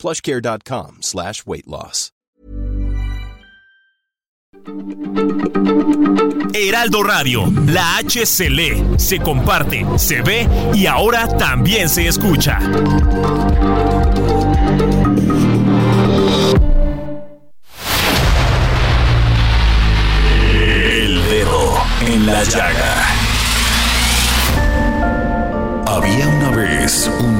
plushcare.com slash weight loss. Heraldo Radio, la H se lee, se comparte, se ve y ahora también se escucha. El dedo en la llaga. Había una vez un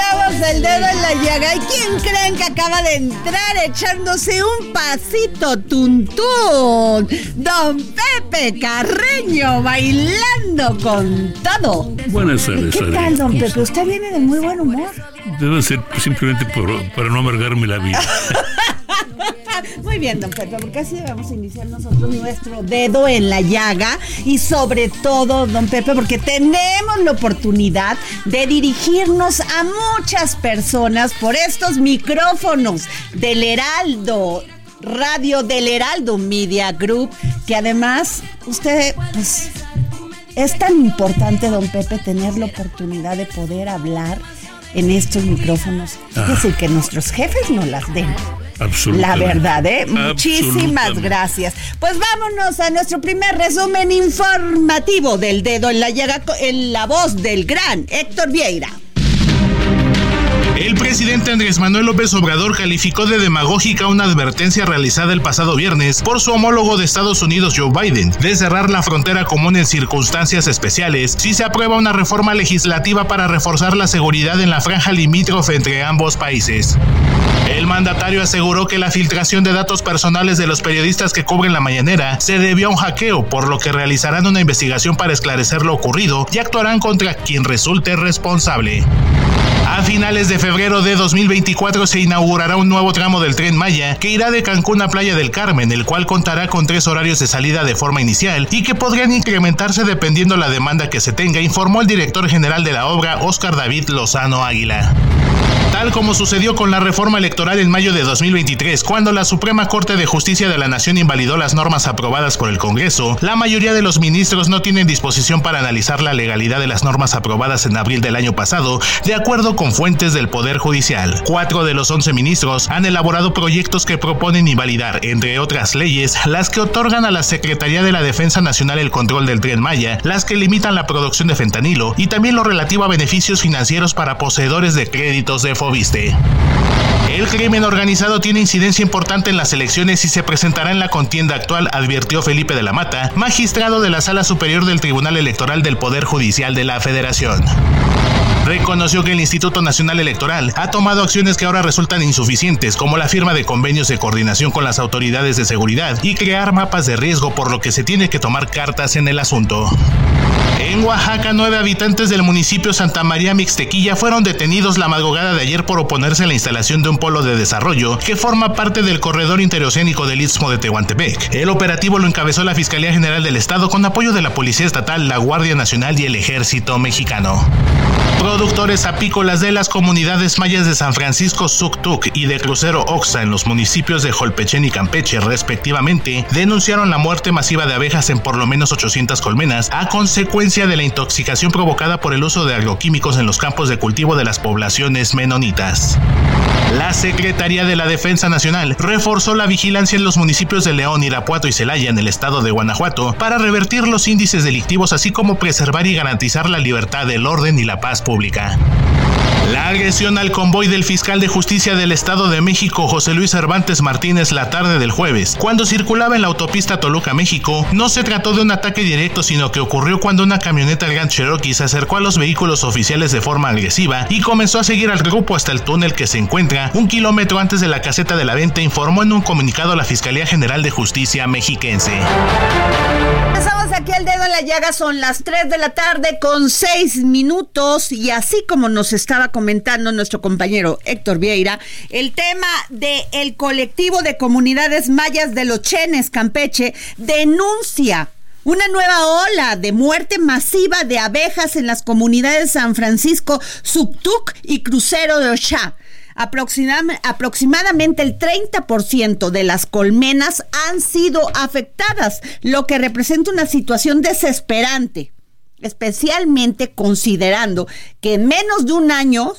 Iniciamos el dedo en la llaga. ¿Y quién creen que acaba de entrar echándose un pasito tuntún? Don Pepe Carreño bailando con todo. Buenas tardes, ¿Qué tal, don Pepe? Usted viene de muy buen humor. Debe ser simplemente por, para no amargarme la vida. Muy bien, don Pepe, porque así debemos iniciar nosotros nuestro dedo en la llaga y sobre todo, don Pepe, porque tenemos la oportunidad de dirigirnos a muchas personas por estos micrófonos del Heraldo. Radio del Heraldo Media Group, que además usted, pues, es tan importante, don Pepe, tener la oportunidad de poder hablar en estos micrófonos. Es decir, que nuestros jefes nos las den. La verdad, ¿eh? Muchísimas gracias. Pues vámonos a nuestro primer resumen informativo del dedo en la llaga en la voz del gran Héctor Vieira. El presidente Andrés Manuel López Obrador calificó de demagógica una advertencia realizada el pasado viernes por su homólogo de Estados Unidos Joe Biden de cerrar la frontera común en circunstancias especiales si se aprueba una reforma legislativa para reforzar la seguridad en la franja limítrofe entre ambos países. El mandatario aseguró que la filtración de datos personales de los periodistas que cubren la mañanera se debió a un hackeo, por lo que realizarán una investigación para esclarecer lo ocurrido y actuarán contra quien resulte responsable. A finales de febrero de 2024 se inaugurará un nuevo tramo del tren Maya que irá de Cancún a Playa del Carmen, el cual contará con tres horarios de salida de forma inicial y que podrían incrementarse dependiendo la demanda que se tenga, informó el director general de la obra, Óscar David Lozano Águila. Tal como sucedió con la reforma electoral en mayo de 2023, cuando la Suprema Corte de Justicia de la Nación invalidó las normas aprobadas por el Congreso, la mayoría de los ministros no tienen disposición para analizar la legalidad de las normas aprobadas en abril del año pasado, de acuerdo con fuentes del Poder Judicial. Cuatro de los once ministros han elaborado proyectos que proponen invalidar, entre otras leyes, las que otorgan a la Secretaría de la Defensa Nacional el control del tren Maya, las que limitan la producción de fentanilo y también lo relativo a beneficios financieros para poseedores de créditos de El crimen organizado tiene incidencia importante en las elecciones y se presentará en la contienda actual, advirtió Felipe de la Mata, magistrado de la Sala Superior del Tribunal Electoral del Poder Judicial de la Federación. Reconoció que el Instituto Nacional Electoral ha tomado acciones que ahora resultan insuficientes, como la firma de convenios de coordinación con las autoridades de seguridad y crear mapas de riesgo, por lo que se tiene que tomar cartas en el asunto. En Oaxaca, nueve habitantes del municipio Santa María Mixtequilla fueron detenidos la madrugada de ayer por oponerse a la instalación de un polo de desarrollo que forma parte del corredor interoceánico del Istmo de Tehuantepec. El operativo lo encabezó la Fiscalía General del Estado con apoyo de la Policía Estatal, la Guardia Nacional y el Ejército Mexicano. Productores apícolas de las comunidades mayas de San Francisco Suctuc y de Crucero Oxa en los municipios de Jolpechén y Campeche, respectivamente, denunciaron la muerte masiva de abejas en por lo menos 800 colmenas a consecuencia de la intoxicación provocada por el uso de agroquímicos en los campos de cultivo de las poblaciones menonitas. La Secretaría de la Defensa Nacional reforzó la vigilancia en los municipios de León, Irapuato y Celaya en el estado de Guanajuato para revertir los índices delictivos así como preservar y garantizar la libertad, el orden y la paz pública. La agresión al convoy del fiscal de justicia del Estado de México, José Luis Cervantes Martínez, la tarde del jueves, cuando circulaba en la autopista Toluca, México, no se trató de un ataque directo, sino que ocurrió cuando una camioneta Grand Cherokee se acercó a los vehículos oficiales de forma agresiva y comenzó a seguir al grupo hasta el túnel que se encuentra un kilómetro antes de la caseta de la venta, informó en un comunicado la Fiscalía General de Justicia mexiquense. Estamos aquí el dedo en la llaga, son las 3 de la tarde con 6 minutos y así como nos estaba comentando nuestro compañero Héctor Vieira, el tema del el colectivo de comunidades mayas de los Chenes, Campeche, denuncia una nueva ola de muerte masiva de abejas en las comunidades de San Francisco, Subtuc y Crucero de Oshá. aproximadamente el 30% de las colmenas han sido afectadas, lo que representa una situación desesperante, especialmente considerando que en menos de un año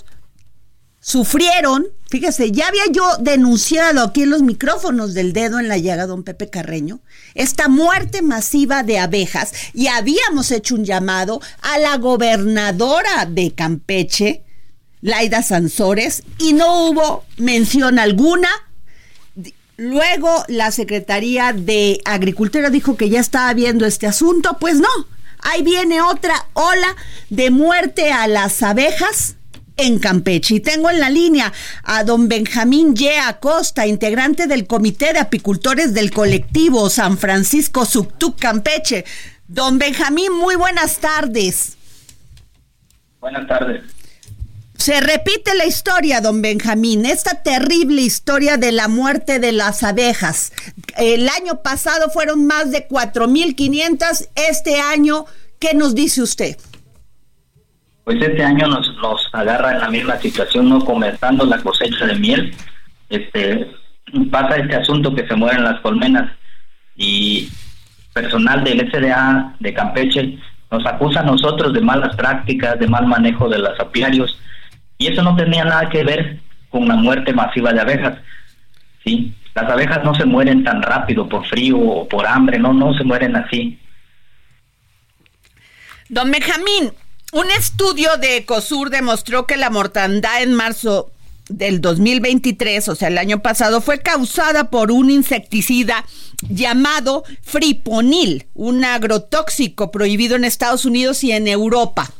sufrieron, fíjese, ya había yo denunciado aquí en los micrófonos del dedo en la llaga, don Pepe Carreño, esta muerte masiva de abejas y habíamos hecho un llamado a la gobernadora de Campeche, Laida Sansores, y no hubo mención alguna. Luego la Secretaría de Agricultura dijo que ya estaba viendo este asunto, pues no, ahí viene otra ola de muerte a las abejas en Campeche. Y tengo en la línea a don Benjamín Ye Acosta, integrante del Comité de Apicultores del colectivo San Francisco Subtuc Campeche. Don Benjamín, muy buenas tardes. Buenas tardes. Se repite la historia, don Benjamín, esta terrible historia de la muerte de las abejas. El año pasado fueron más de 4.500, este año, ¿qué nos dice usted? pues este año nos, agarra en la misma situación, no comenzando la cosecha de miel. Este pasa este asunto que se mueren las colmenas y personal del SDA de Campeche nos acusa a nosotros de malas prácticas, de mal manejo de los apiarios y eso no tenía nada que ver con la muerte masiva de abejas. Sí, las abejas no se mueren tan rápido por frío o por hambre, no, no se mueren así. Don Benjamín, un estudio de Ecosur demostró que la mortandad en marzo del 2023, o sea, el año pasado, fue causada por un insecticida llamado friponil, un agrotóxico prohibido en Estados Unidos y en Europa.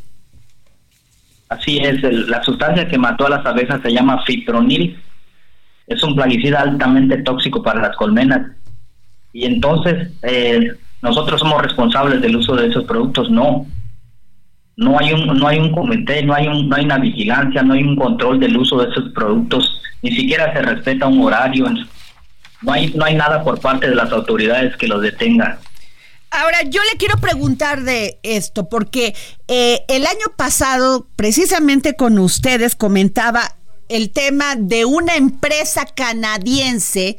Así es, la sustancia que mató a las abejas se llama fipronil. Es un plaguicida altamente tóxico para las colmenas. Y entonces, eh, nosotros somos responsables del uso de esos productos, no no hay un no hay un comité, no hay un, no hay una vigilancia, no hay un control del uso de esos productos, ni siquiera se respeta un horario, no hay no hay nada por parte de las autoridades que los detenga. Ahora, yo le quiero preguntar de esto, porque eh, el año pasado, precisamente con ustedes, comentaba el tema de una empresa canadiense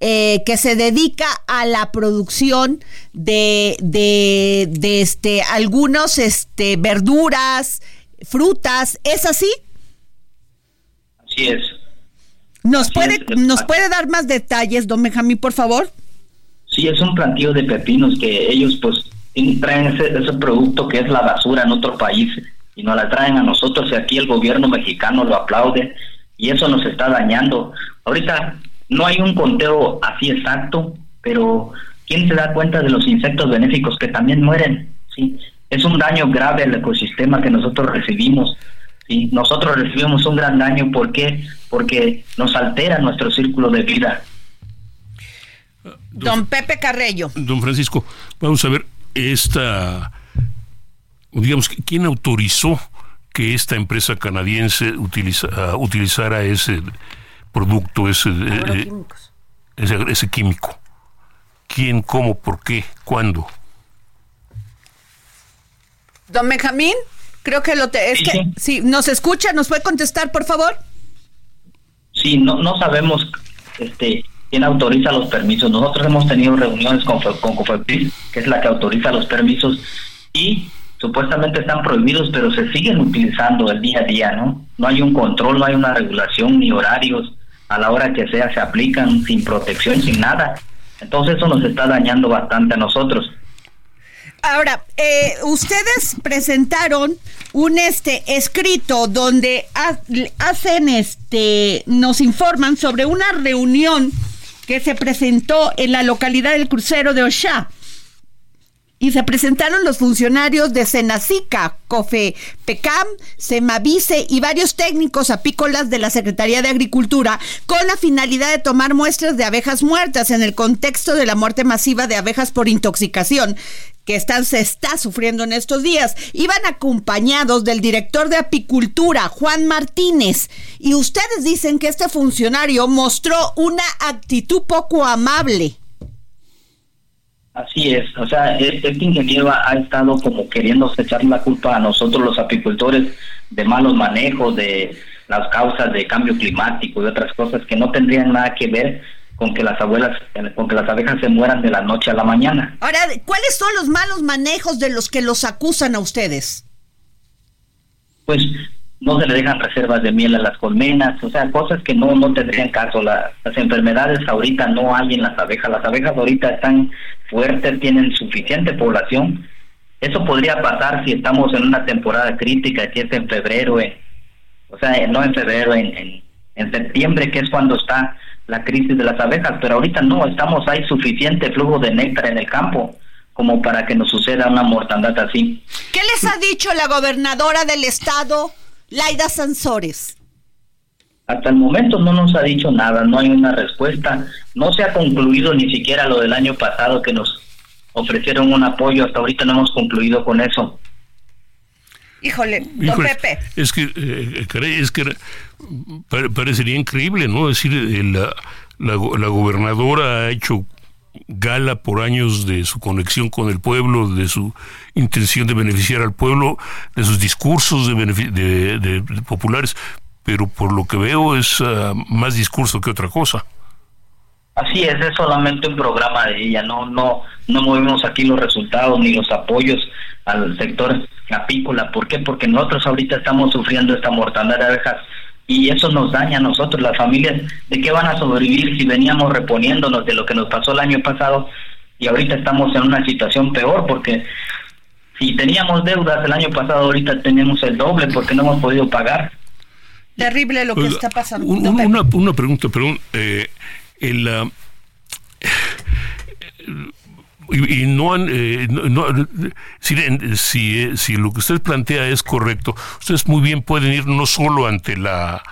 eh, que se dedica a la producción de, de, este, algunos este, verduras, frutas. ¿Es así? Así es. ¿Nos, puede, ¿nos puede dar más detalles, don Benjamín, por favor? Sí, es un plantío de pepinos que ellos pues traen ese, ese producto que es la basura en otro país y nos la traen a nosotros y aquí el gobierno mexicano lo aplaude y eso nos está dañando. Ahorita no hay un conteo así exacto, pero ¿quién se da cuenta de los insectos benéficos que también mueren? ¿sí? Es un daño grave al ecosistema que nosotros recibimos. ¿sí? Nosotros recibimos un gran daño, ¿por qué? Porque nos altera nuestro círculo de vida. Don Pepe Carrello. Don Francisco, vamos a ver esta, digamos, ¿quién autorizó que esta empresa canadiense utiliza, utilizara ese producto, ese, eh, ese, ese, químico. ¿Quién, cómo, por qué, cuándo? Don Benjamín, creo que lo te, es que si nos escucha, nos puede contestar, por favor. Sí, no, no sabemos este quién autoriza los permisos. Nosotros hemos tenido reuniones con, con Cofepris, que es la que autoriza los permisos, y supuestamente están prohibidos, pero se siguen utilizando el día a día, ¿no? No hay un control, no hay una regulación ni horarios a la hora que sea se aplican sin protección, sin nada. Entonces eso nos está dañando bastante a nosotros. Ahora, eh, ustedes presentaron un este escrito donde hacen este nos informan sobre una reunión que se presentó en la localidad del crucero de Oshá y se presentaron los funcionarios de Senacica, COFE, PECAM, Semavice y varios técnicos apícolas de la Secretaría de Agricultura con la finalidad de tomar muestras de abejas muertas en el contexto de la muerte masiva de abejas por intoxicación que están, se está sufriendo en estos días. Iban acompañados del director de apicultura, Juan Martínez, y ustedes dicen que este funcionario mostró una actitud poco amable. Así es, o sea, este, ingeniero ha, estado como queriendo echar la culpa a nosotros los apicultores de malos manejos, de las causas de cambio climático y otras cosas que no tendrían nada que ver con que las abuelas, con que las abejas se mueran de la noche a la mañana. Ahora, ¿cuáles son los malos manejos de los que los acusan a ustedes? Pues no se le dejan reservas de miel a las colmenas, o sea, cosas que no, no tendrían caso. las enfermedades ahorita no hay en las abejas, las abejas ahorita están fuertes, tienen suficiente población. Eso podría pasar si estamos en una temporada crítica, que es en febrero, o sea, no en febrero, en, en, septiembre, que es cuando está la crisis de las abejas, pero ahorita no, estamos, hay suficiente flujo de néctar en el campo como para que nos suceda una mortandad así. ¿Qué les ha dicho la gobernadora del estado? Laida Sansores. Hasta el momento no nos ha dicho nada, no hay una respuesta, no se ha concluido ni siquiera lo del año pasado que nos ofrecieron un apoyo, hasta ahorita no hemos concluido con eso. Híjole, don Pepe. Es que, eh, es que parecería increíble, ¿no? Es decir, eh, la, la gobernadora ha hecho gala por años de su conexión con el pueblo, de su intención de beneficiar al pueblo, de sus discursos de, populares, pero por lo que veo es ah, más discurso que otra cosa. Así es, es solamente un programa de ella, no no no movemos aquí los resultados ni los apoyos al sector apícola. ¿Por qué? Porque nosotros ahorita estamos sufriendo esta mortandad de abejas y eso nos daña a nosotros, las familias, ¿de qué van a sobrevivir si veníamos reponiéndonos de lo que nos pasó el año pasado y ahorita estamos en una situación peor porque si teníamos deudas el año pasado, ahorita tenemos el doble porque no hemos podido pagar. Terrible lo que está pasando. una, una, pregunta, perdón. Eh, el, uh, y, no han, eh, si, si, si, lo que usted plantea es correcto, ustedes muy bien pueden ir no solo ante la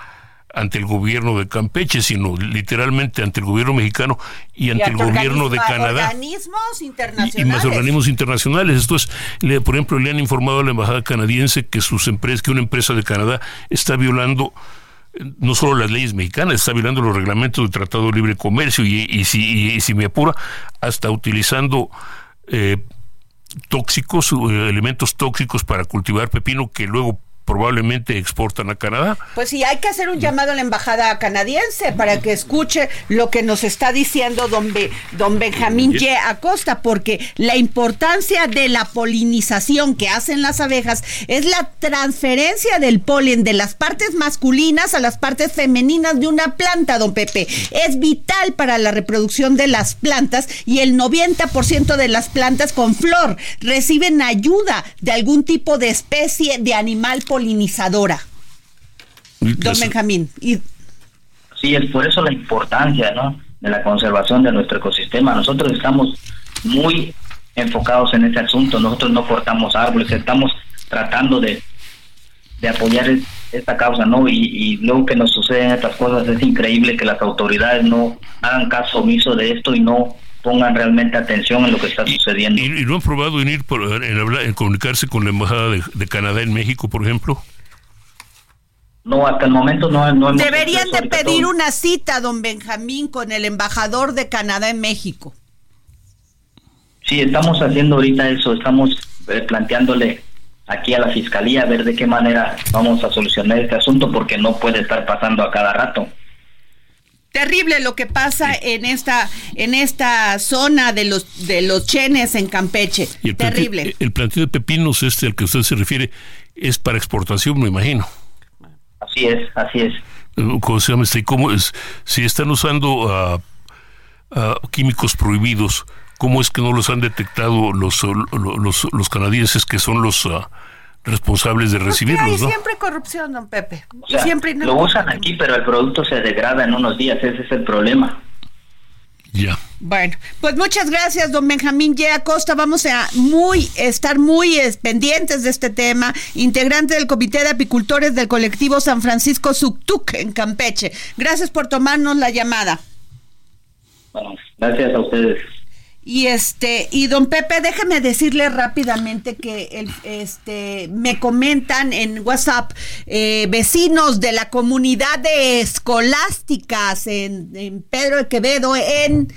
ante el gobierno de Campeche, sino literalmente ante el gobierno mexicano y ante, el gobierno de Canadá. Organismos internacionales. Y, más organismos internacionales. Esto es, por ejemplo, le han informado a la embajada canadiense que sus empresas, que una empresa de Canadá está violando no solo las leyes mexicanas, está violando los reglamentos del Tratado de Libre Comercio y, si, me apura, hasta utilizando eh, tóxicos, eh, elementos tóxicos para cultivar pepino que luego probablemente exportan a Canadá. Pues sí, hay que hacer un llamado a la embajada canadiense para que escuche lo que nos está diciendo don, don Benjamín Ye Acosta, porque la importancia de la polinización que hacen las abejas es la transferencia del polen de las partes masculinas a las partes femeninas de una planta, don Pepe. Es vital para la reproducción de las plantas y el 90% de las plantas con flor reciben ayuda de algún tipo de especie de animal polinizadora. Don Benjamín. Y... Sí, es por eso la importancia ¿no? de la conservación de nuestro ecosistema. Nosotros estamos muy enfocados en ese asunto. Nosotros no cortamos árboles, estamos tratando de, de apoyar esta causa, ¿no? Y, y, luego que nos suceden estas cosas, es increíble que las autoridades no hagan caso omiso de esto y no pongan realmente atención en lo que está sucediendo. ¿Y, no han probado en ir por, en, hablar, en comunicarse con la embajada de, Canadá en México, por ejemplo? No, hasta el momento no, no hemos Deberían de pedir una cita, don Benjamín, con el embajador de Canadá en México. Sí, estamos haciendo ahorita eso, estamos eh, planteándole aquí a la fiscalía a ver de qué manera vamos a solucionar este asunto porque no puede estar pasando a cada rato terrible lo que pasa en esta en esta zona de los de los chenes en Campeche. terrible. el planteo de pepinos este al que usted se refiere es para exportación, me imagino. Así es, así es. ¿Cómo se llama este? ¿Cómo es? Si están usando uh, químicos prohibidos, ¿cómo es que no los han detectado los, los, los canadienses que son los... Uh, responsables de recibirlos, hay siempre corrupción, don Pepe. siempre lo usan aquí, pero el producto se degrada en unos días, ese es el problema. Ya. Bueno, pues muchas gracias, don Benjamín Ye Acosta. Vamos a muy estar muy pendientes de este tema. Integrante del Comité de Apicultores del colectivo San Francisco Suctuc en Campeche. Gracias por tomarnos la llamada. Bueno, gracias a ustedes. Y este, y don Pepe, déjeme decirle rápidamente que el, este, me comentan en WhatsApp eh, vecinos de la comunidad de escolásticas en, en Pedro de Quevedo, en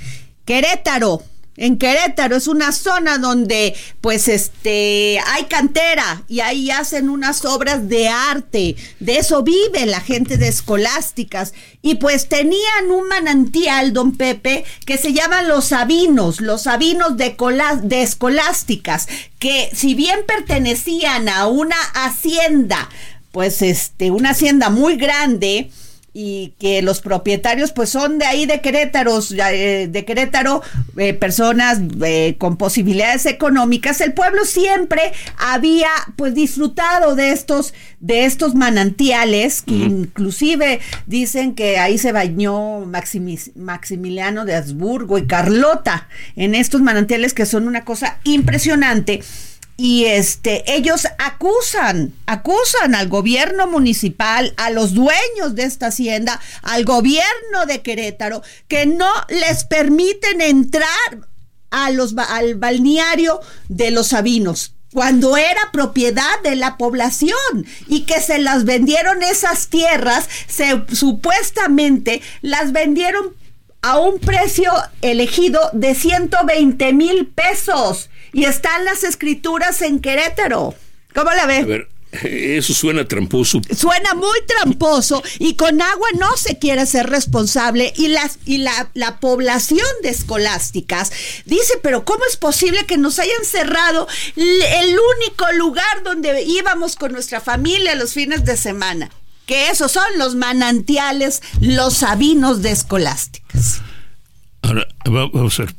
Querétaro en Querétaro es una zona donde pues este hay cantera y ahí hacen unas obras de arte, de eso vive la gente de escolásticas. Y pues tenían un manantial, don Pepe, que se llama Los Sabinos, Los Sabinos de, de escolásticas, que si bien pertenecían a una hacienda, pues este, una hacienda muy grande, y que los propietarios pues son de ahí de Querétaro, eh, de Querétaro, eh, personas eh, con posibilidades económicas, el pueblo siempre había pues disfrutado de estos de estos manantiales que inclusive dicen que ahí se bañó Maximiliano de Habsburgo y Carlota en estos manantiales que son una cosa impresionante y este ellos acusan, acusan al gobierno municipal, a los dueños de esta hacienda, al gobierno de Querétaro que no les permiten entrar a los al balneario de los Sabinos cuando era propiedad de la población y que se las vendieron esas tierras, se supuestamente las vendieron a un precio elegido de 120 mil pesos y están las escrituras en Querétaro. ¿Cómo la ve? A ver, eso suena tramposo. Suena muy tramposo y con agua no se quiere ser responsable y, las, y la, la población de escolásticas dice, pero ¿cómo es posible que nos hayan cerrado el único lugar donde íbamos con nuestra familia los fines de semana? Que esos son los manantiales, los sabinos de escolásticas. Ahora, vamos a ver.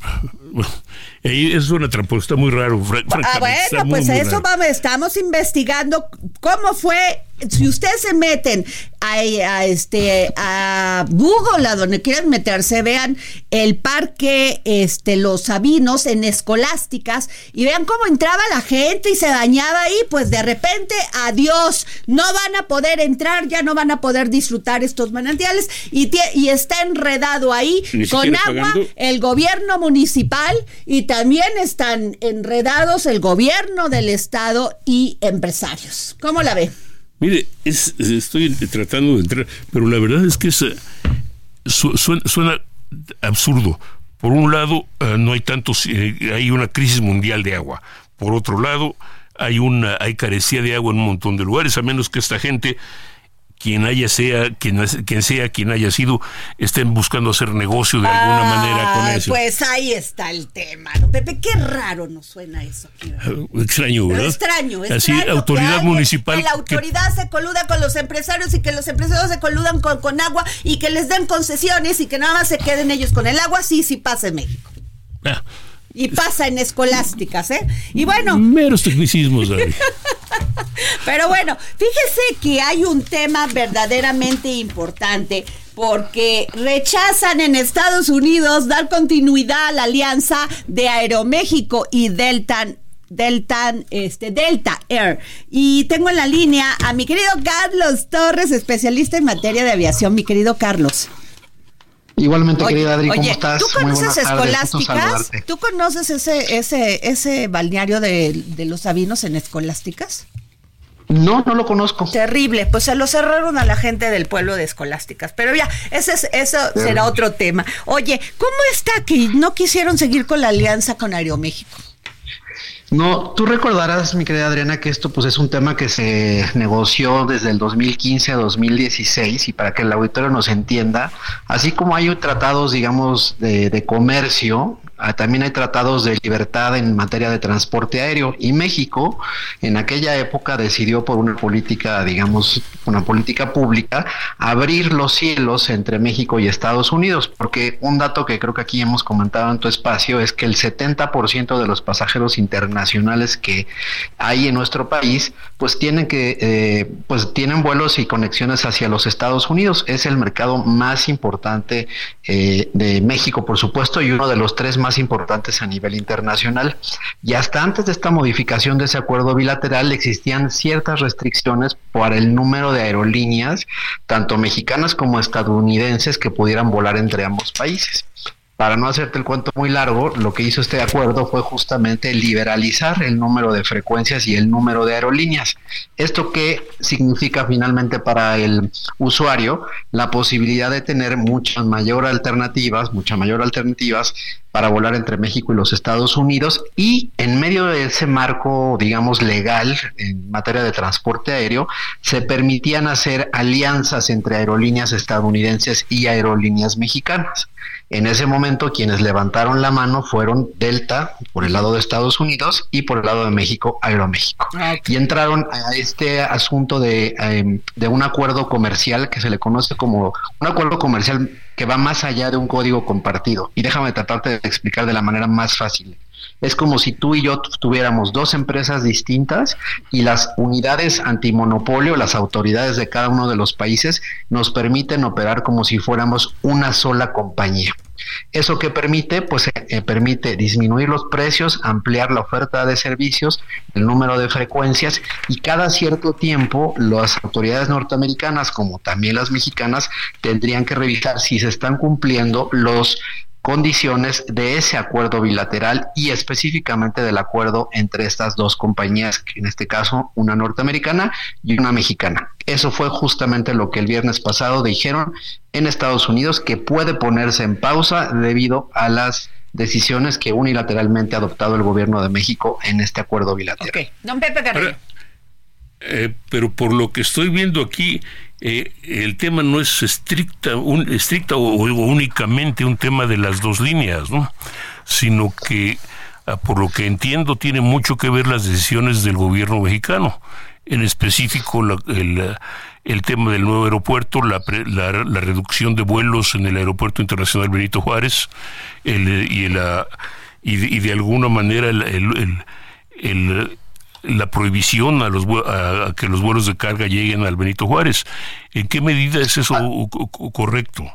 Es una trampa, está muy raro. Ah, bueno, pues eso vamos, estamos investigando cómo fue. Si ustedes se meten a, este a Google, a donde quieran meterse, vean el parque este Los Sabinos en Escolásticas y vean cómo entraba la gente y se dañaba ahí, pues de repente, adiós, no van a poder entrar, ya no van a poder disfrutar estos manantiales y, y está enredado ahí con agua el gobierno municipal y también están enredados el gobierno del estado y empresarios. ¿Cómo la ve? Mire, estoy tratando de entrar, pero la verdad es que es, suena, absurdo. Por un lado, eh, no hay tantos, eh, hay una crisis mundial de agua. Por otro lado, hay una, hay carecía de agua en un montón de lugares, a menos que esta gente quien haya sea, quien, quien sea quien haya sido, estén buscando hacer negocio de alguna manera con eso. Pues ahí está el tema, ¿no? Pepe, qué raro nos suena eso. Ah, extraño, ¿verdad? extraño, Así, autoridad municipal. Que la autoridad se coluda con los empresarios y que los empresarios se coludan con, con agua y que les den concesiones y que nada más se queden ellos con el agua, sí, sí pasa en México. Ah, y pasa en escolásticas, ¿eh? Y bueno. Meros tecnicismos, Pero bueno, fíjese que hay un tema verdaderamente importante porque rechazan en Estados Unidos dar continuidad a la alianza de Aeroméxico y Delta Delta, este, Delta Air. Y tengo en la línea a mi querido Carlos Torres, especialista en materia de aviación. Mi querido Carlos. Igualmente, querida Adri, ¿cómo estás? ¿Tú conoces Escolásticas? ¿Tú conoces ese, ese, ese balneario de, los Sabinos en Escolásticas? No, no lo conozco. Terrible, pues se lo cerraron a la gente del pueblo de Escolásticas. Pero ya, ese es, eso será otro tema. Oye, ¿cómo está que no quisieron seguir con la alianza con Aeroméxico? No, tú recordarás, mi querida Adriana, que esto pues es un tema que se negoció desde el 2015 a 2016 y para que el auditorio nos entienda, así como hay tratados, digamos, de, de comercio también hay tratados de libertad en materia de transporte aéreo y México en aquella época decidió por una política, digamos, una política pública, abrir los cielos entre México y Estados Unidos, porque un dato que creo que aquí hemos comentado en tu espacio es que el 70% de los pasajeros internacionales que hay en nuestro país, pues tienen que, eh, pues tienen vuelos y conexiones hacia los Estados Unidos. Es el mercado más importante eh, de México, por supuesto, y uno de los tres más importantes a nivel internacional. Y hasta antes de esta modificación de ese acuerdo bilateral existían ciertas restricciones para el número de aerolíneas, tanto mexicanas como estadounidenses, que pudieran volar entre ambos países para no hacerte el cuento muy largo, lo que hizo este acuerdo fue justamente liberalizar el número de frecuencias y el número de aerolíneas. ¿Esto qué significa finalmente para el usuario? La posibilidad de tener muchas mayor alternativas, muchas mayor alternativas para volar entre México y los Estados Unidos y en medio de ese marco, digamos, legal en materia de transporte aéreo, se permitían hacer alianzas entre aerolíneas estadounidenses y aerolíneas mexicanas. En ese momento quienes levantaron la mano fueron Delta por el lado de Estados Unidos y por el lado de México Aeroméxico. Ah, y entraron a este asunto de, em, de un acuerdo comercial que se le conoce como un acuerdo comercial que va más allá de un código compartido. Y déjame tratarte de explicar de la manera más fácil. Es como si tú y yo tuviéramos dos empresas distintas y las unidades antimonopolio, las autoridades de cada uno de los países, nos permiten operar como si fuéramos una sola compañía. ¿Eso que permite? Pues eh, eh, permite disminuir los precios, ampliar la oferta de servicios, el número de frecuencias y cada cierto tiempo las autoridades norteamericanas como también las mexicanas tendrían que revisar si se están cumpliendo los condiciones de ese acuerdo bilateral y específicamente del acuerdo entre estas dos compañías, en este caso una norteamericana y una mexicana. Eso fue justamente lo que el viernes pasado dijeron en Estados Unidos que puede ponerse en pausa debido a las decisiones que unilateralmente ha adoptado el gobierno de México en este acuerdo bilateral. Don Pepe Carrillo. Eh, pero por lo que estoy viendo aquí, eh, el tema no es estricta, un, estricta o, únicamente un tema de las dos líneas, ¿no? sino que, ah, por lo que entiendo, tiene mucho que ver las decisiones del gobierno mexicano, en específico el, el, tema del nuevo aeropuerto, la, la, reducción de vuelos en el aeropuerto internacional Benito Juárez el, y, la, y, y, de alguna manera el, el la prohibición a, los, a, que los vuelos de carga lleguen al Benito Juárez. ¿En qué medida es eso ah. correcto?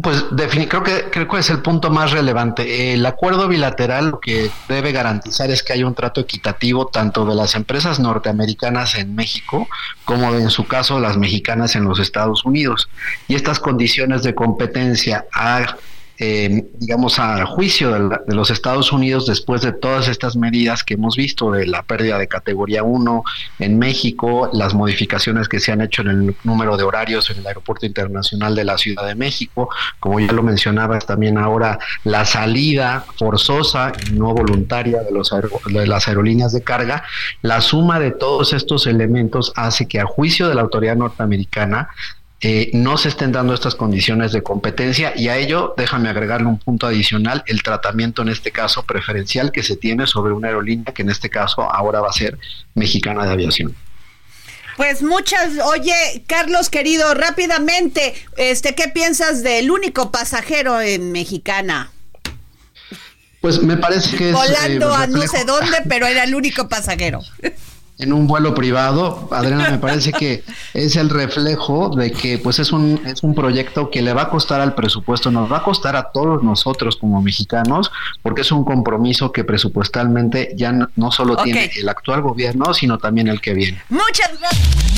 Pues creo que creo que es el punto más relevante. El acuerdo bilateral lo que debe garantizar es que haya un trato equitativo tanto de las empresas norteamericanas en México como en su caso las mexicanas en los Estados Unidos. Y estas condiciones de competencia a eh, digamos, a juicio de, los Estados Unidos después de todas estas medidas que hemos visto de la pérdida de categoría 1 en México, las modificaciones que se han hecho en el número de horarios en el Aeropuerto Internacional de la Ciudad de México, como ya lo mencionabas también ahora, la salida forzosa y no voluntaria de, los de las aerolíneas de carga, la suma de todos estos elementos hace que a juicio de la autoridad norteamericana eh, no se estén dando estas condiciones de competencia y a ello déjame agregarle un punto adicional, el tratamiento en este caso preferencial que se tiene sobre una aerolínea que en este caso ahora va a ser mexicana de aviación. Pues muchas, oye, Carlos querido, rápidamente, este, ¿qué piensas del único pasajero en Mexicana? Pues me parece que es volando eh, a no sé dónde, pero era el único pasajero. En un vuelo privado, Adriana, me parece que es el reflejo de que pues es un, es un proyecto que le va a costar al presupuesto, nos va a costar a todos nosotros como mexicanos, porque es un compromiso que presupuestalmente ya no, solo tiene el actual gobierno, sino también el que viene. Muchas gracias.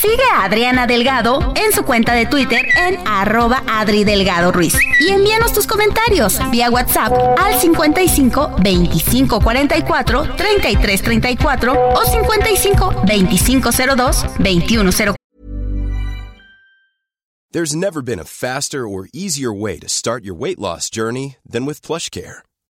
Sigue a Adriana Delgado en su cuenta de Twitter en arroba Adri Delgado Ruiz. Y envíanos tus comentarios vía WhatsApp al 55 25 44 33 34 o 55 25 02 21 04. There's never been a faster or easier way to start your weight loss journey than with PlushCare.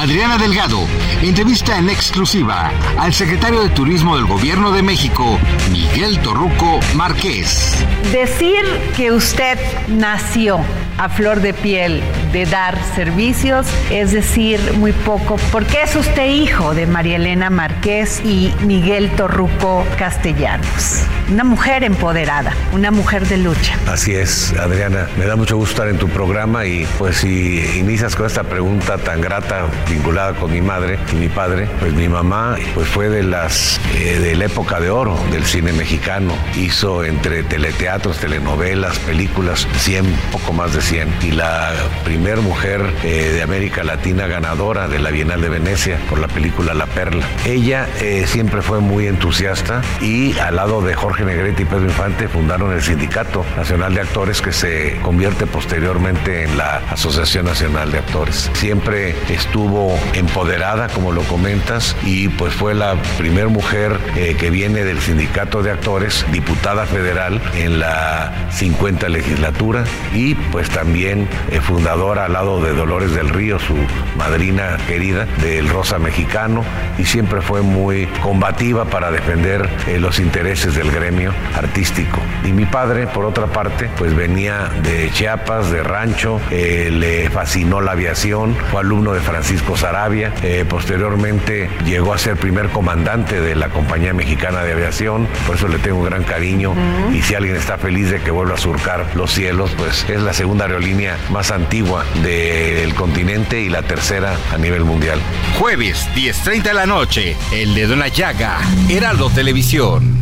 Adriana Delgado entrevista en exclusiva al secretario de Turismo del Gobierno de México, Miguel Torruco Márquez. Decir que usted nació a flor de piel de dar servicios es decir muy poco, porque es usted hijo de María Elena Márquez y Miguel Torruco Castellanos. Una mujer empoderada, una mujer de lucha. Así es, Adriana. Me da mucho gusto estar en tu programa y pues si inicias con esta pregunta tan grata vinculada con mi madre y mi padre, pues mi mamá pues fue de las eh, de la época de oro del cine mexicano. Hizo entre teleteatros, telenovelas, películas, 100, poco más de 100. Y la primer mujer eh, de América Latina ganadora de la Bienal de Venecia por la película La Perla. Ella eh, siempre fue muy entusiasta y al lado de Jorge Negrete y Pedro Infante fundaron el Sindicato Nacional de Actores que se convierte posteriormente en la Asociación Nacional de Actores. Siempre estuvo empoderada, como lo comentas, y pues fue la primer mujer eh, que viene del Sindicato de Actores, diputada federal en la 50 legislatura y pues también eh, fundadora al lado de Dolores del Río, su madrina querida del Rosa Mexicano, y siempre fue muy combativa para defender eh, los intereses del gremio artístico. Y mi padre, por otra parte, pues venía de Chiapas, de rancho, eh, le fascinó la aviación, fue alumno de Francisco Sarabia, eh, posteriormente llegó a ser primer comandante de la Compañía Mexicana de Aviación, por eso le tengo un gran cariño y si alguien está feliz de que vuelva a surcar los cielos, pues es la segunda aerolínea más antigua del continente y la tercera a nivel mundial. Jueves, 10.30 de la noche, El Dedo en la Llaga, Heraldo Televisión.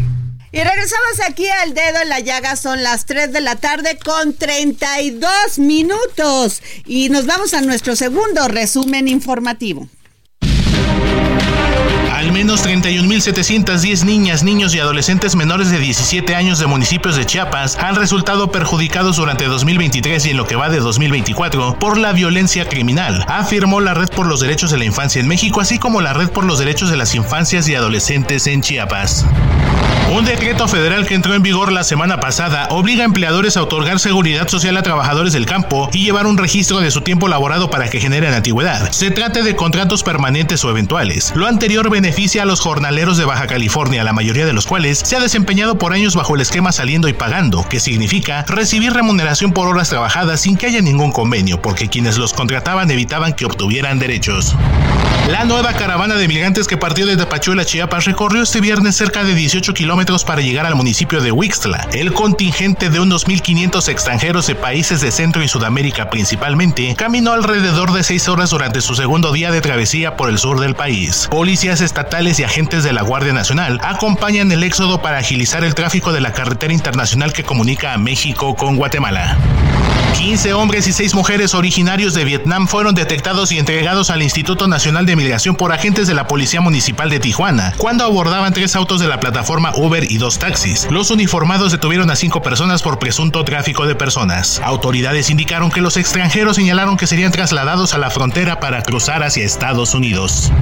Y regresamos aquí al dedo en la llaga, son las 3 de la tarde con 32 minutos. Y nos vamos a nuestro segundo resumen informativo. Al menos 31.710 niñas, niños y adolescentes menores de 17 años de municipios de Chiapas han resultado perjudicados durante 2023 y en lo que va de 2024 por la violencia criminal, afirmó la Red por los Derechos de la Infancia en México, así como la Red por los Derechos de las Infancias y Adolescentes en Chiapas. Un decreto federal que entró en vigor la semana pasada obliga a empleadores a otorgar seguridad social a trabajadores del campo y llevar un registro de su tiempo laborado para que generen antigüedad. Se trate de contratos permanentes o eventuales. Lo anterior beneficia a los jornaleros de Baja California, la mayoría de los cuales se ha desempeñado por años bajo el esquema saliendo y pagando, que significa recibir remuneración por horas trabajadas sin que haya ningún convenio, porque quienes los contrataban evitaban que obtuvieran derechos. La nueva caravana de migrantes que partió de Tapachuela, Chiapas, recorrió este viernes cerca de 18 kilómetros para llegar al municipio de Huixtla. El contingente de unos 1.500 extranjeros de países de Centro y Sudamérica principalmente caminó alrededor de 6 horas durante su segundo día de travesía por el sur del país. Policías estatales y agentes de la Guardia Nacional acompañan el éxodo para agilizar el tráfico de la carretera internacional que comunica a México con Guatemala. 15 hombres y 6 mujeres originarios de Vietnam fueron detectados y entregados al Instituto Nacional de Migración por agentes de la Policía Municipal de Tijuana, cuando abordaban tres autos de la plataforma Uber y dos taxis. Los uniformados detuvieron a cinco personas por presunto tráfico de personas. Autoridades indicaron que los extranjeros señalaron que serían trasladados a la frontera para cruzar hacia Estados Unidos.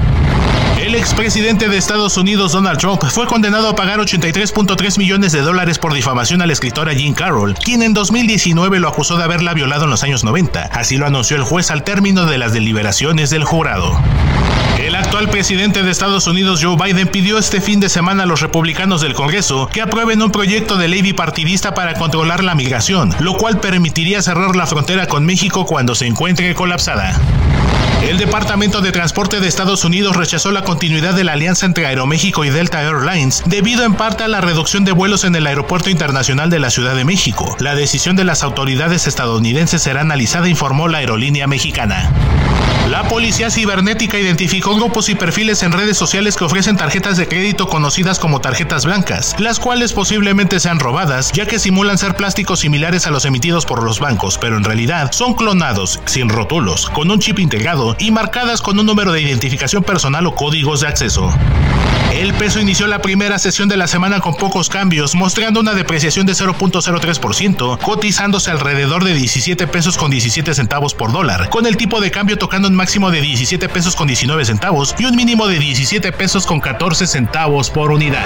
El expresidente de Estados Unidos Donald Trump fue condenado a pagar 83.3 millones de dólares por difamación a la escritora Jean Carroll, quien en 2019 lo acusó de haberla violado en los años 90. Así lo anunció el juez al término de las deliberaciones del jurado. El actual presidente de Estados Unidos, Joe Biden, pidió este fin de semana a los republicanos del Congreso que aprueben un proyecto de ley bipartidista para controlar la migración, lo cual permitiría cerrar la frontera con México cuando se encuentre colapsada. El Departamento de Transporte de Estados Unidos rechazó la continuidad de la alianza entre Aeroméxico y Delta Airlines debido en parte a la reducción de vuelos en el Aeropuerto Internacional de la Ciudad de México. La decisión de las autoridades estadounidenses será analizada, informó la aerolínea mexicana. La policía cibernética identificó grupos y perfiles en redes sociales que ofrecen tarjetas de crédito conocidas como tarjetas blancas, las cuales posiblemente sean robadas, ya que simulan ser plásticos similares a los emitidos por los bancos, pero en realidad son clonados, sin rótulos, con un chip integrado y marcadas con un número de identificación personal o códigos de acceso. El peso inició la primera sesión de la semana con pocos cambios, mostrando una depreciación de 0.03%, cotizándose alrededor de 17 pesos con 17 centavos por dólar, con el tipo de cambio tocando un máximo de 17 pesos con 19 centavos y un mínimo de 17 pesos con 14 centavos por unidad.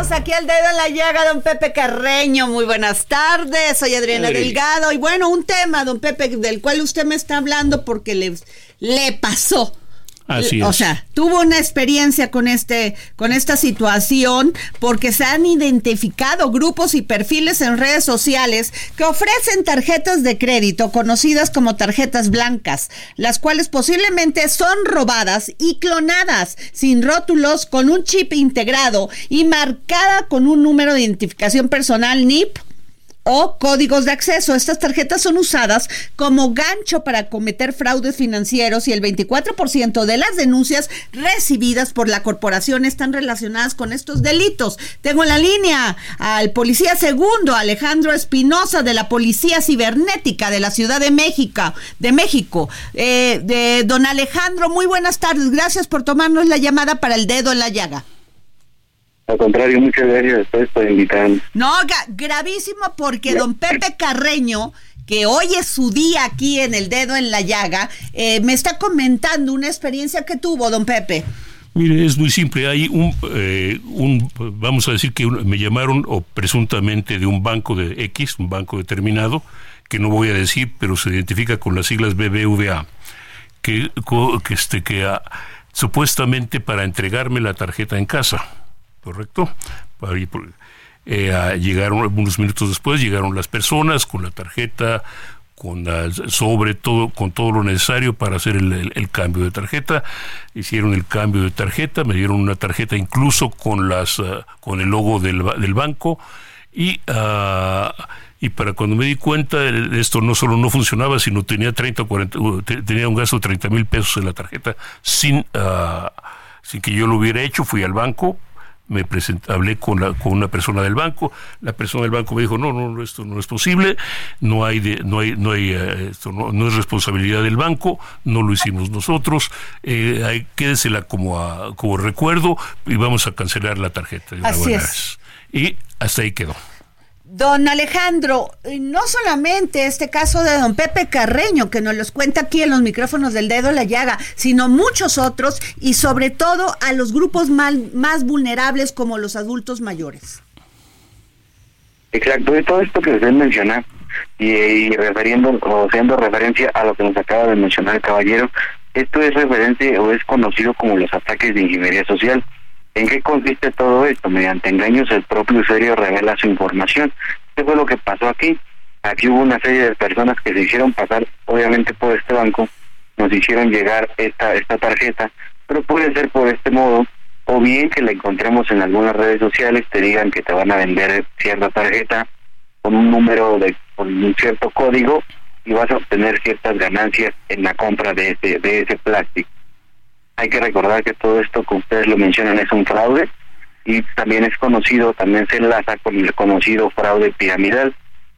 Aquí al dedo en la llaga, don Pepe Carreño. Muy buenas tardes, soy Adriana. Delgado. Y bueno, un tema, don Pepe, del cual usted me está hablando porque le, le pasó. Así O sea, tuvo una experiencia con este, con esta situación, porque se han identificado grupos y perfiles en redes sociales que ofrecen tarjetas de crédito conocidas como tarjetas blancas, las cuales posiblemente son robadas y clonadas, sin rótulos, con un chip integrado y marcada con un número de identificación personal NIP o códigos de acceso. Estas tarjetas son usadas como gancho para cometer fraudes financieros y el 24% de las denuncias recibidas por la corporación están relacionadas con estos delitos. Tengo en la línea al policía segundo, Alejandro Espinosa, de la Policía Cibernética de la Ciudad de México. De México. Eh, de don Alejandro, muy buenas tardes. Gracias por tomarnos la llamada para el dedo en la llaga. Al contrario, muchas gracias a ustedes por invitarme. No, gravísimo porque don Pepe Carreño, que hoy es su día aquí en el dedo en la llaga, eh, me está comentando una experiencia que tuvo don Pepe. Mire, es muy simple. Hay un, eh, un vamos a decir que un- me llamaron o presuntamente de un banco de X, un banco determinado, que no voy a decir, pero se identifica con las siglas BBVA, que, co- que, este, que supuestamente para entregarme la tarjeta en casa, ¿correcto? Eh, llegaron unos minutos después, llegaron las personas con la tarjeta, con la- sobre todo con todo lo necesario para hacer el, cambio de tarjeta. Hicieron el cambio de tarjeta me dieron una tarjeta incluso con las ah, con el logo del, del banco. Y ah, y para cuando me di cuenta esto no solo no funcionaba sino tenía 30 o 40 uh, te- tenía un gasto de 30 mil pesos en la tarjeta sin ah, sin que yo lo hubiera hecho. Fui al banco me presenté, hablé con, la, con una persona del banco, la persona del banco me dijo, no, no, esto no es posible, no hay, de, no hay, no hay, eh, esto no, no es responsabilidad del banco, no lo hicimos nosotros, eh, hay- quédesela como, a- como recuerdo y vamos a cancelar la tarjeta de una Así buena es. vez. Y hasta ahí quedó. Don Alejandro, no solamente este caso de don Pepe Carreño, que nos los cuenta aquí en los micrófonos del dedo la llaga, sino muchos otros y sobre todo a los grupos más vulnerables como los adultos mayores. Exacto, de todo esto que ustedes mencionan y, y refiriendo o haciendo referencia a lo que nos acaba de mencionar el caballero, esto es referente o es conocido como los ataques de ingeniería social. ¿En qué consiste todo esto? Mediante engaños el propio usuario revela su información. ¿Qué fue lo que pasó aquí? Aquí hubo una serie de personas que se hicieron pasar, obviamente por este banco, nos hicieron llegar esta esta tarjeta, pero puede ser por este modo o bien que la encontremos en algunas redes sociales, te digan que te van a vender cierta tarjeta con un número de con un cierto código y vas a obtener ciertas ganancias en la compra de ese de ese plástico. Hay que recordar que todo esto que ustedes lo mencionan es un fraude y también es conocido, también se enlaza con el conocido fraude piramidal.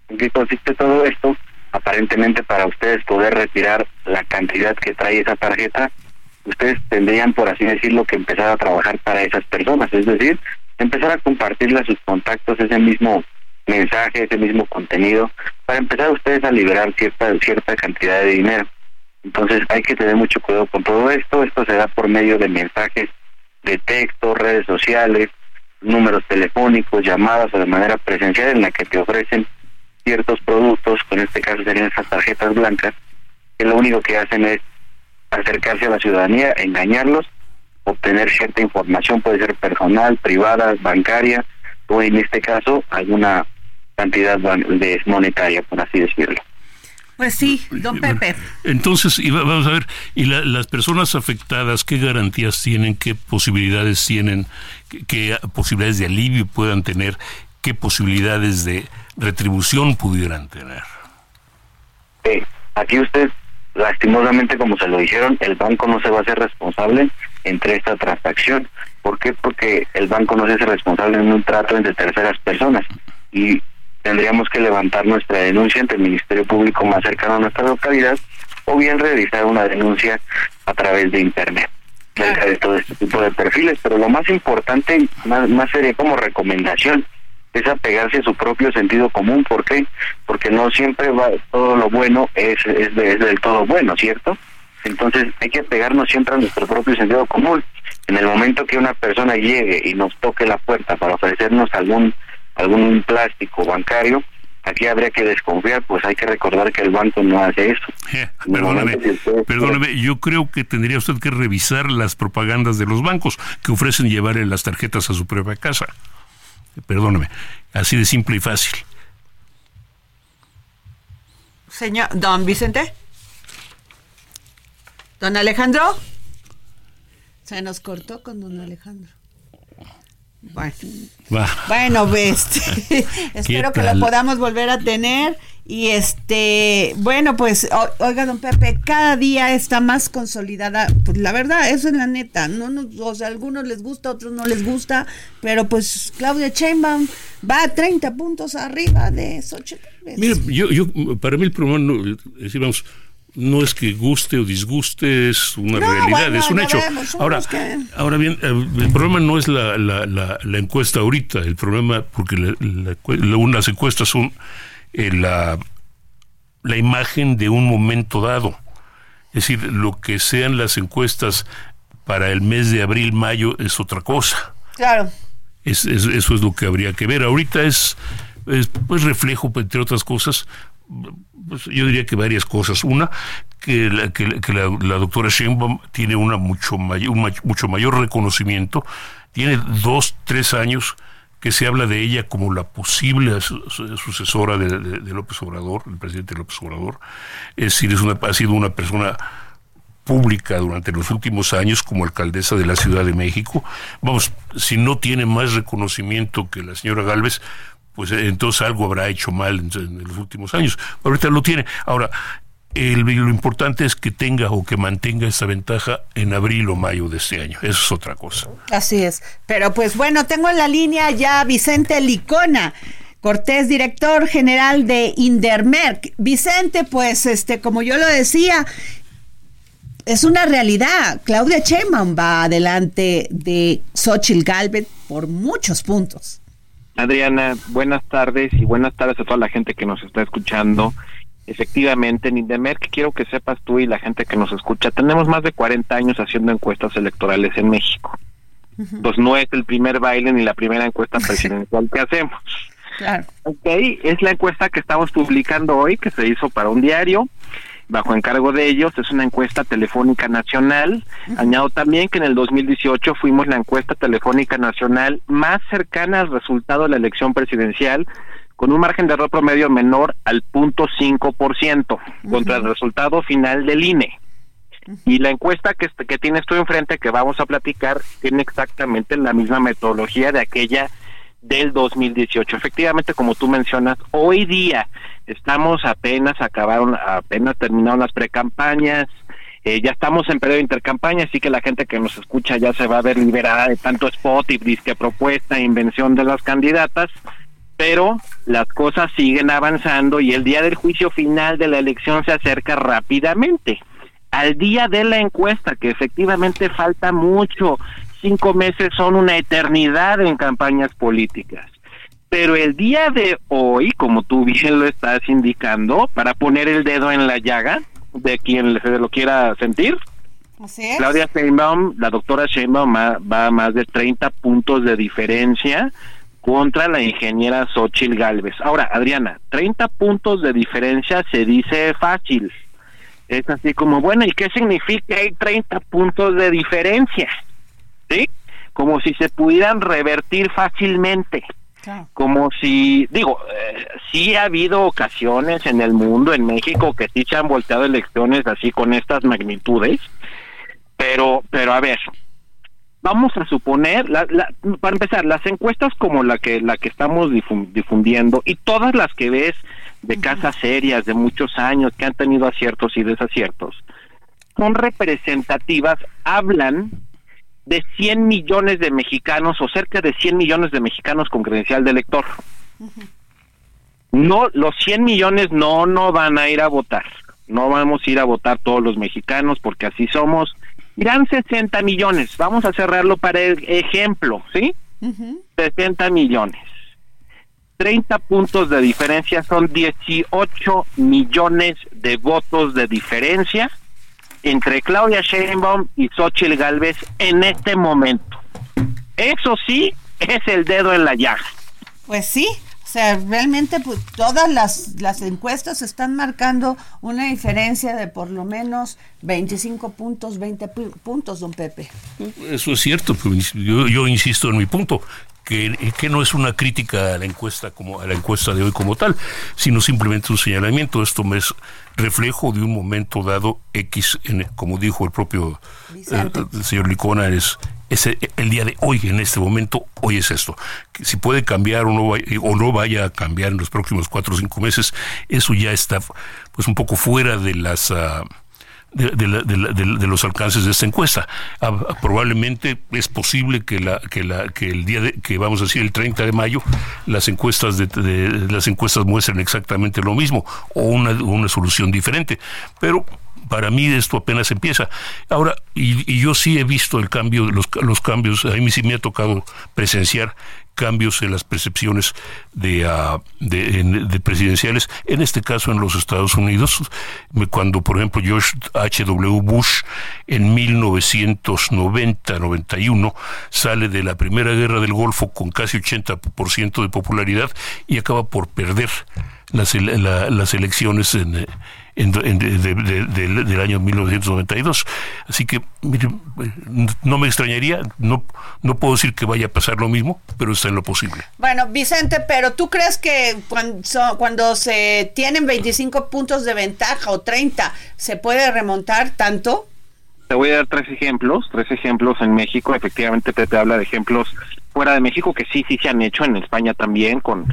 ¿En qué consiste todo esto? Aparentemente para ustedes poder retirar la cantidad que trae esa tarjeta, ustedes tendrían, por así decirlo, que empezar a trabajar para esas personas, es decir, empezar a compartirle a sus contactos ese mismo mensaje, ese mismo contenido, para empezar ustedes a liberar cierta cierta cantidad de dinero. Entonces hay que tener mucho cuidado con todo esto. Esto se da por medio de mensajes de texto, redes sociales, números telefónicos, llamadas o de manera presencial en la que te ofrecen ciertos productos, en este caso serían esas tarjetas blancas, que lo único que hacen es acercarse a la ciudadanía, engañarlos, obtener cierta información, puede ser personal, privada, bancaria, o en este caso alguna cantidad de monetaria, por así decirlo. Pues sí, don Pepe. Entonces, vamos a ver, ¿y las personas afectadas qué garantías tienen, qué posibilidades tienen, qué, posibilidades de alivio puedan tener, qué posibilidades de retribución pudieran tener? aquí usted, lastimosamente, como se lo dijeron, el banco no se va a hacer responsable entre esta transacción. ¿Por qué? Porque el banco no se hace responsable en un trato entre terceras personas. Y tendríamos que levantar nuestra denuncia ante el Ministerio Público más cercano a nuestra localidad o bien realizar una denuncia a través de Internet de todo este tipo de perfiles. Pero lo más importante, más, más sería como recomendación, es apegarse a su propio sentido común. ¿Por qué? Porque no siempre va todo lo bueno es, es, es del todo bueno, ¿cierto? Entonces hay que apegarnos siempre a nuestro propio sentido común. En el momento que una persona llegue y nos toque la puerta para ofrecernos algún algún plástico bancario, aquí habría que desconfiar, pues hay que recordar que el banco no hace eso. Eh, perdóname, perdóname, yo creo que tendría usted que revisar las propagandas de los bancos que ofrecen llevarle las tarjetas a su propia casa. Perdóname, así de simple y fácil. Señor, don Vicente. Don Alejandro. Se nos cortó con don Alejandro. Bueno, bueno este, espero que lo podamos volver a tener. Y este, bueno, pues, oiga, don Pepe, cada día está más consolidada. Pues la verdad, eso es la neta. No, no, o sea, a algunos les gusta, a otros no les gusta. Pero pues Claudia Sheinbaum va a 30 puntos arriba de Xochitl. Mira, yo, yo, para mí el problema, no, decimos, no es que guste o disguste, es una realidad, es un hecho. ahora, ahora bien, eh, el problema no es la, la, la, encuesta ahorita, el problema, porque las encuestas son eh, la, la imagen de un momento dado. Es decir, lo que sean las encuestas para el mes de abril, mayo, es otra cosa. Claro. Es, eso es lo que habría que ver. Ahorita es, es pues reflejo, entre otras cosas, pues yo diría que varias cosas. Una, que la, doctora Sheinbaum tiene una mucho mayor, un mucho mayor reconocimiento, tiene dos, tres años que se habla de ella como la posible sucesora de, López Obrador, el presidente López Obrador. Es decir, es una, ha sido una persona pública durante los últimos años como alcaldesa de la Ciudad de México. Vamos, si no tiene más reconocimiento que la señora Galvez, pues eh, entonces algo habrá hecho mal en, los últimos años. Ahorita lo tiene. Ahora, lo importante es que tenga o que mantenga esa ventaja en abril o mayo de este año. Eso es otra cosa. Así es. Pero pues bueno, tengo en la línea ya Vicente Licona. Cortés, director general de Indermerc. Vicente, pues este, como yo lo decía, es una realidad. Claudia Sheinbaum va adelante de Xochitl Galvez por muchos puntos. Adriana, buenas tardes y buenas tardes a toda la gente que nos está escuchando. Efectivamente, en Indemerc, quiero que sepas tú y la gente que nos escucha, tenemos más de 40 años haciendo encuestas electorales en México. Pues no es el primer baile ni la primera encuesta presidencial que hacemos. Claro. Ok, es la encuesta que estamos publicando hoy, que se hizo para un diario bajo encargo de ellos, es una encuesta telefónica nacional. Añado también que en el 2018 fuimos la encuesta telefónica nacional más cercana al resultado de la elección presidencial, con un margen de error promedio menor al punto cinco por ciento contra el resultado final del INE. Y la encuesta que, que tienes tú enfrente, que vamos a platicar, tiene exactamente la misma metodología de aquella del 2018. Efectivamente, como tú mencionas, hoy día estamos apenas acabaron, apenas terminaron las precampañas, eh, ya estamos en periodo de intercampaña, así que la gente que nos escucha ya se va a ver liberada de tanto spot y disque propuesta e invención de las candidatas, pero las cosas siguen avanzando y el día del juicio final de la elección se acerca rápidamente. Al día de la encuesta, que efectivamente falta mucho, cinco meses son una eternidad en campañas políticas. Pero el día de hoy, como tú bien lo estás indicando, para poner el dedo en la llaga, de quien se lo quiera sentir. Claudia Sheinbaum, la doctora Sheinbaum va, a más de 30 puntos de diferencia contra la ingeniera Xochil Galvez. Ahora, Adriana, 30 puntos de diferencia se dice fácil. Es así como, bueno, ¿y qué significa hay 30 puntos de diferencia? ¿Sí? Como si se pudieran revertir fácilmente. Como si, digo, eh, sí ha habido ocasiones en el mundo, en México, que sí se han volteado elecciones así con estas magnitudes, pero, pero a ver, vamos a suponer, para empezar, las encuestas como la que la que estamos difundiendo y todas las que ves de casas serias de muchos años que han tenido aciertos y desaciertos, son representativas, hablan de 100 millones de mexicanos o cerca de 100 millones de mexicanos con credencial de elector. No, los 100 millones no, no van a ir a votar. No vamos a ir a votar todos los mexicanos porque así somos. Irán 60 millones. Vamos a cerrarlo para el ejemplo, ¿sí? 60 millones. 30 puntos de diferencia son 18 millones de votos de diferencia entre Claudia Sheinbaum y Xochitl Galvez en este momento. Eso sí es el dedo en la llaga. Pues sí, o sea, realmente pues, todas las, las encuestas están marcando una diferencia de por lo menos 25 puntos, 20 puntos, don Pepe. Eso es cierto, yo, yo insisto en mi punto que, no es una crítica a la encuesta como a la encuesta de hoy como tal, sino simplemente un señalamiento. Esto me es reflejo de un momento dado X, en, como dijo el propio eh, el señor Licona, es, el día de hoy, en este momento, hoy es esto. si puede cambiar o no, o no vaya a cambiar en los próximos cuatro o cinco meses, eso ya está pues un poco fuera de las... Ah, de, los alcances de esta encuesta. Ah, probablemente es posible que la que la que el día de, que vamos a decir el 30 de mayo las encuestas de, las encuestas muestren exactamente lo mismo o una, una solución diferente, pero para mí esto apenas empieza. Ahora, y, yo sí he visto el cambio, los, los cambios, a mí sí me ha tocado presenciar cambios en las percepciones de, uh, de, presidenciales, en este caso en los Estados Unidos, cuando por ejemplo George H.W. Bush en 1990-91 sale de la Primera Guerra del Golfo con casi 80% de popularidad y acaba por perder las elecciones en, del año 1992. Así que, no me extrañaría, no, no puedo decir que vaya a pasar lo mismo, pero está en lo posible. Bueno, Vicente, pero ¿tú crees que cuando, cuando se tienen 25 puntos de ventaja o 30, se puede remontar tanto? Te voy a dar tres ejemplos, tres ejemplos en México. Efectivamente, te, te habla de ejemplos fuera de México que sí, sí se han hecho, en España también, con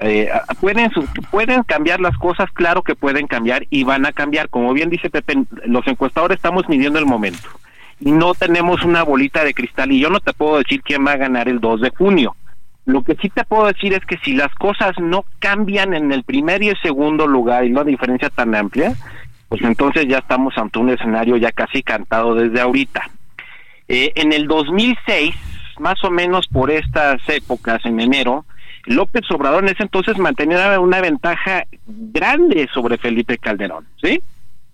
eh, pueden pueden cambiar las cosas, claro que pueden cambiar y van a cambiar. Como bien dice Pepe, los encuestadores estamos midiendo el momento y no tenemos una bolita de cristal y yo no te puedo decir quién va a ganar el 2 de junio. Lo que sí te puedo decir es que si las cosas no cambian en el primer y el segundo lugar y no diferencia tan amplia, pues entonces ya estamos ante un escenario ya casi cantado desde ahorita. Eh, en el 2006, más o menos por estas épocas, en enero, López Obrador en ese entonces mantenía una ventaja grande sobre Felipe Calderón, ¿sí?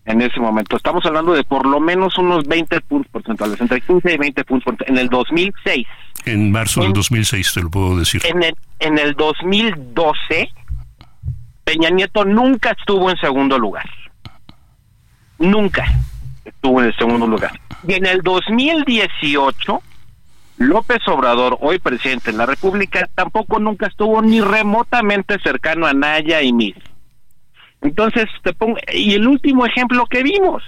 En ese momento. Estamos hablando de por lo menos unos 20 puntos porcentuales, entre 15 y 20 puntos porcentuales, en el 2006. En marzo del 2006, te lo puedo decir. En el, en el 2012, Peña Nieto nunca estuvo en segundo lugar. Nunca estuvo en el segundo lugar. Y en el 2018, López Obrador, hoy presidente de la República, tampoco nunca estuvo ni remotamente cercano a Naya y Mil. Entonces, te pongo, y el último ejemplo que vimos,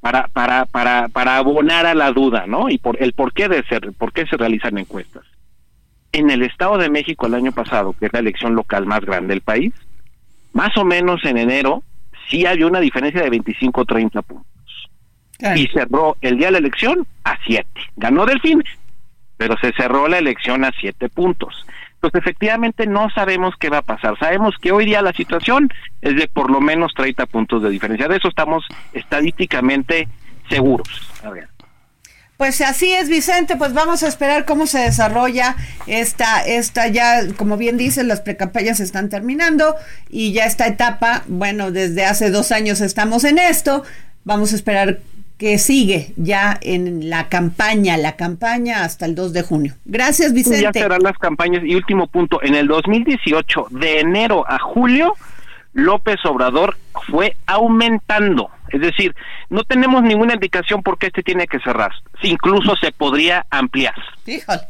para, para, para, para abonar a la duda, ¿no? Y por el por qué de ser, por qué se realizan encuestas. En el Estado de México el año pasado, que es la elección local más grande del país, más o menos en enero, sí había una diferencia de 25 o 30 puntos. Y cerró el día de la elección a 7. Ganó Delfín, pero se cerró la elección a siete puntos. Entonces, efectivamente, no sabemos qué va a pasar. Sabemos que hoy día la situación es de por lo menos 30 puntos de diferencia. De eso estamos estadísticamente seguros. A ver. Pues así es, Vicente, pues vamos a esperar cómo se desarrolla esta, esta ya, como bien dicen, las precampañas están terminando y ya esta etapa, bueno, desde hace dos años estamos en esto, vamos a esperar que sigue ya en la campaña, la campaña hasta el 2 de junio. Gracias, Vicente. Ya serán las campañas. Y último punto, en el 2018, de enero a julio, López Obrador fue aumentando. Es decir, no tenemos ninguna indicación por qué este tiene que cerrar. Incluso se podría ampliar. Híjole,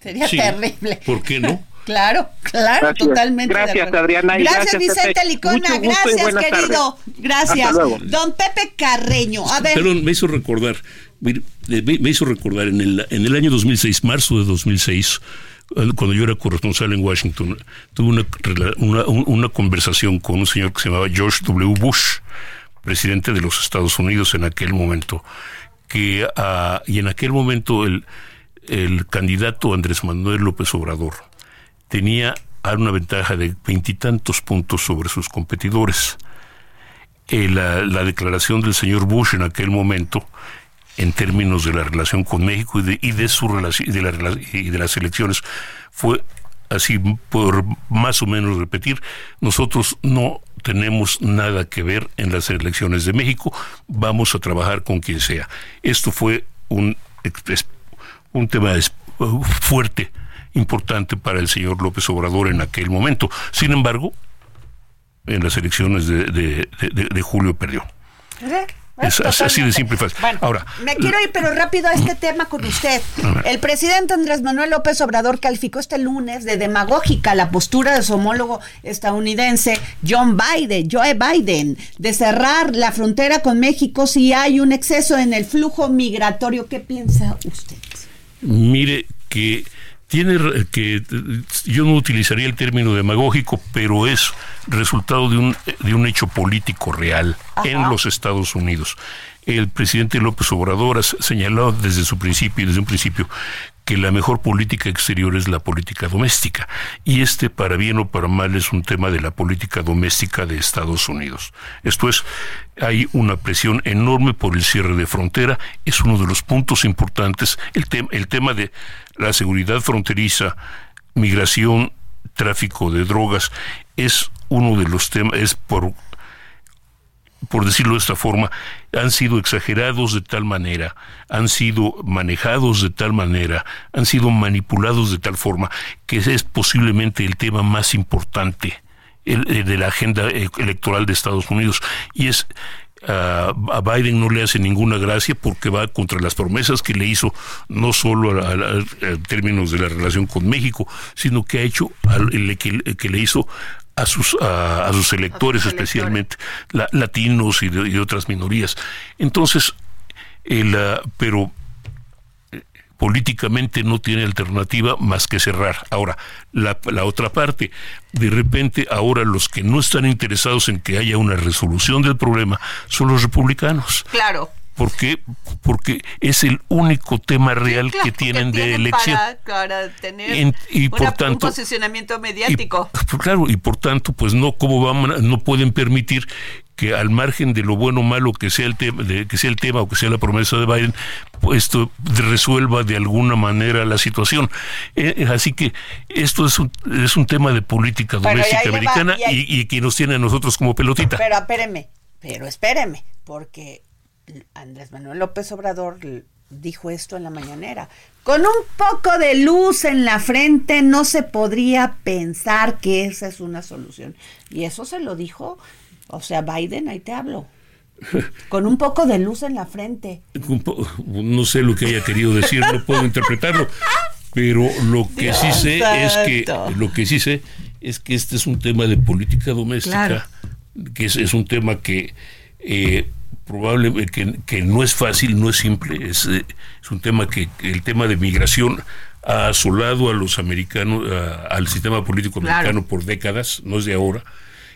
sería terrible. ¿Por qué no? Claro, claro, totalmente. Gracias, Adriana. gracias, Vicente Licona. Gracias, querido. Gracias. Don Pepe Carreño. A ver. Perdón, me hizo recordar, me, hizo recordar en el, en el año 2006, marzo de 2006, cuando yo era corresponsal en Washington, tuve una, una, conversación con un señor que se llamaba George W. Bush, presidente de los Estados Unidos en aquel momento, que uh, y en aquel momento el, el candidato Andrés Manuel López Obrador tenía una ventaja de veintitantos puntos sobre sus competidores. Eh, la, la, declaración del señor Bush en aquel momento en términos de la relación con México y de, y de su y de las elecciones fue así por más o menos repetir nosotros no tenemos nada que ver en las elecciones de México vamos a trabajar con quien sea esto fue un un tema fuerte importante para el señor López Obrador en aquel momento sin embargo en las elecciones de, de, de julio perdió ¿Eh? Es así de simple y fácil. Ahora, me quiero ir, pero rápido a este tema con usted. El presidente Andrés Manuel López Obrador calificó este lunes de demagógica la postura de su homólogo estadounidense John Biden, Joe Biden, de cerrar la frontera con México si hay un exceso en el flujo migratorio. ¿Qué piensa usted? Mire que tiene que yo no utilizaría el término demagógico, pero es resultado de un de un hecho político real en los Estados Unidos. El presidente López Obrador ha señalado desde su principio, desde un principio, que la mejor política exterior es la política doméstica. Y este, para bien o para mal, es un tema de la política doméstica de Estados Unidos. Esto es, hay una presión enorme por el cierre de frontera, es uno de los puntos importantes. El, el tema de la seguridad fronteriza, migración, tráfico de drogas, es uno de los temas, es por por decirlo de esta forma, han sido exagerados de tal manera, han sido manejados de tal manera, han sido manipulados de tal forma que es posiblemente el tema más importante de la agenda e-, electoral de Estados Unidos. Y es a, Biden no le hace ninguna gracia porque va contra las promesas que le hizo no solo en términos de la relación con México, sino que ha hecho que, le hizo a sus a, sus electores especialmente latinos y de, otras minorías entonces el, pero políticamente no tiene alternativa más que cerrar. Ahora, la, la, otra parte, de repente ahora los que no están interesados en que haya una resolución del problema son los republicanos. Claro. ¿Por qué? Porque es el único tema real que tienen de elección. Para, tener y por tanto, un posicionamiento mediático. claro, y por tanto, pues no, ¿cómo van, no pueden permitir que al margen de lo bueno o malo que sea el tema, de, que sea el tema o que sea la promesa de Biden, pues esto resuelva de alguna manera la situación. Eh, así que esto es un, es un tema de política doméstica americana y, y, que nos tiene a nosotros como pelotita. Pero espéreme, pero espéreme, porque Andrés Manuel López Obrador dijo esto en la mañanera. Con un poco de luz en la frente no se podría pensar que esa es una solución. Y eso se lo dijo o sea, Biden, ahí te hablo. Con un poco de luz en la frente. No sé lo que haya querido decir, no puedo interpretarlo. Pero lo que sí sé es que lo que sí sé es que este es un tema de política doméstica, que es, un tema que eh, probablemente que, no es fácil, no es simple, es, eh, es un tema que el tema de migración ha asolado a los americanos, al sistema político americano por décadas, no es de ahora.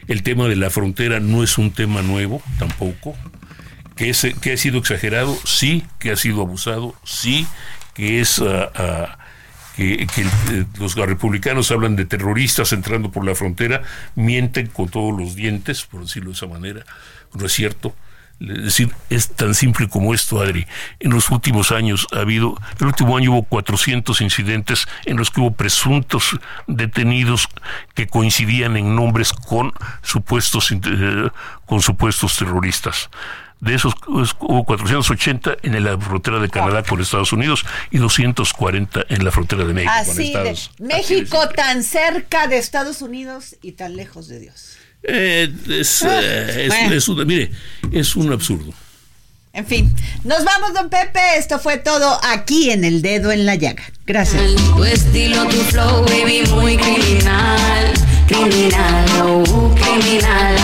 El tema de la frontera no es un tema nuevo tampoco. Que, es, que ha sido exagerado, sí, que ha sido abusado, sí, que es... Ah, ah, que, eh, los republicanos hablan de terroristas entrando por la frontera, mienten con todos los dientes, por decirlo de esa manera, no es cierto. Es decir, es tan simple como esto, Adri. En los últimos años ha habido, el último año hubo 400 incidentes en los que hubo presuntos detenidos que coincidían en nombres con supuestos, eh, con supuestos terroristas. De esos hubo 480 en la frontera de Canadá con Estados Unidos y 240 en la frontera de México con Estados México tan cerca de Estados Unidos y tan lejos de Dios. Eh, es, eh, es, un, mire, es un absurdo. En fin, nos vamos, don Pepe. Esto fue todo aquí en El Dedo en la Llaga. Gracias. Tu estilo, tu flow, baby, muy criminal. Criminal, oh, criminal.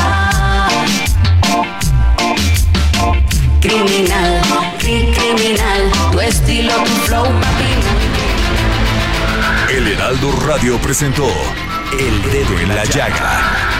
Criminal, criminal. Tu estilo, tu flow, papi. El Heraldo Radio presentó El Dedo en la Llaga